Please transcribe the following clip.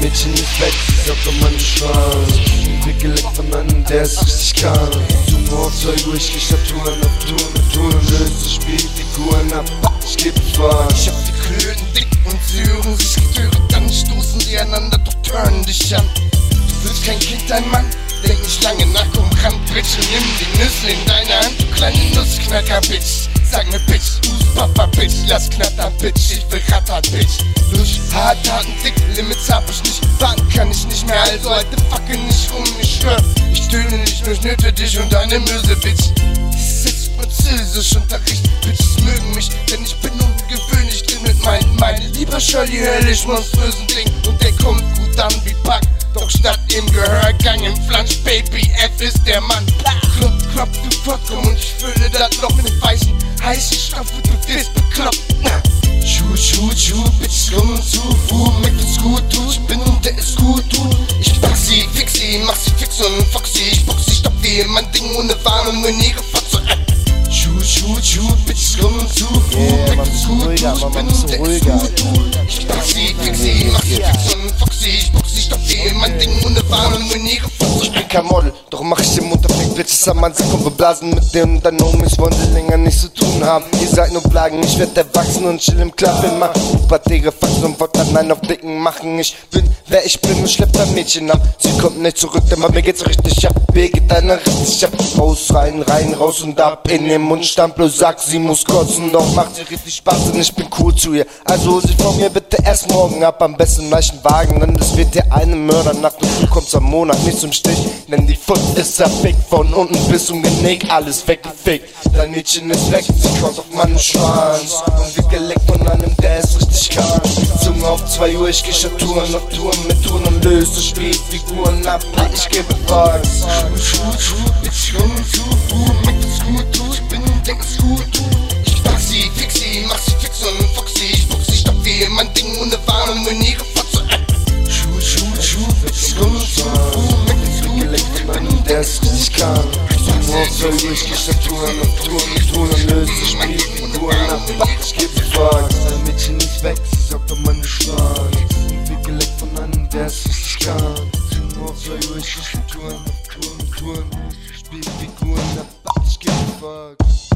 Mädchen ist weg, sie sagt um meinen Schwanz geleckt von einem, der es richtig kann Uhr, ich Touren auf Touren auf Touren Löse Spielfiguren ab, ich gebe Fahrt Ich hab die Klöten dick und sie hören sich Getöre Dann stoßen sie einander, doch turnen dich an. Du willst kein Kind, ein Mann? Denk nicht lange nach, komm ran, Bitch nimm die Nüsse in deine Hand, du kleine Nussknacker, Bitch Sag mir Bitch, du's Papa, Bitch Lass knattern, Bitch, ich ich nicht Warten kann ich nicht mehr, also alte Facke nicht rum, ich schwör. Ich töne nicht, nur schnüte dich und deine Möse, Bitch ist Französischunterricht, Bitches mögen mich, denn ich bin ungewöhnlich drin mit meinen, meine lieber Shirley höllisch monströsen Ding. Und der kommt gut an wie Pack, doch statt im Gehörgang im Flansch, Baby, F ist der Mann. Klopp, klopp, du Vorkomm und ich fülle das Loch mit weißen, heißen Stoff du wirst mach sie fix und fox sie Ich sie, stopp wie mein Ding ohne Warnung und nie gefotze Schuh, Schuh, Schuh, Bitch, komm zu Yeah, bisschen gut, ruhiger, der ist ruhiger. Ich fix sie, mach sie fix und fox sie Ich box sie, stopp wie mein Ding ohne Warnung und nie gefotze Ich bin kein Model, doch mach ich den Mund auf Fick Bitches am Mann, sie kommen wir blasen mit denen und deinen Homies wollen sie länger nichts zu tun haben. Ihr seid nur Plagen, ich werd erwachsen und chill im Club immer. Pubertäre Faxen und dann einen auf Dicken machen. Ich bin, wer ich bin und schlepp ein Mädchen ab. Sie kommt nicht zurück, denn bei mir geht's richtig ab. Mir geht einer richtig ab. Raus, rein, rein, raus und ab. In den Mund stammt bloß sagt, sie muss kotzen. Doch macht sie richtig Spaß und ich bin cool zu ihr. Also hol sie von mir bitte erst morgen ab. Am besten weichen Wagen, denn es wird dir eine Mördernacht und du kommst am Monat nicht zum Stich. Denn die Foot ist zerfickt, von unten bis zum Genick, alles weggefickt. Dein Mädchen ist weg, sie kommt auf meinen Schwanz. Und wird geleckt von einem, der es richtig kann. Zunge auf zwei Uhr, ich geh statt Touren auf Touren mit Touren und löse Spielfiguren ab. Ich gebe Bugs. Es richtig kann. Zunge auf zwei Uhr, ich Touren auf Touren mit Touren und löse Spielfiguren ab. Ich gebe Bugs. Dein Mädchen ist weg, sie sagt um meine wird geleckt von einem, der es richtig kann. Zunge auf zwei Uhr, ich geh statt Touren auf Touren mit Touren. Spielfiguren ab. Ich gebe Bugs.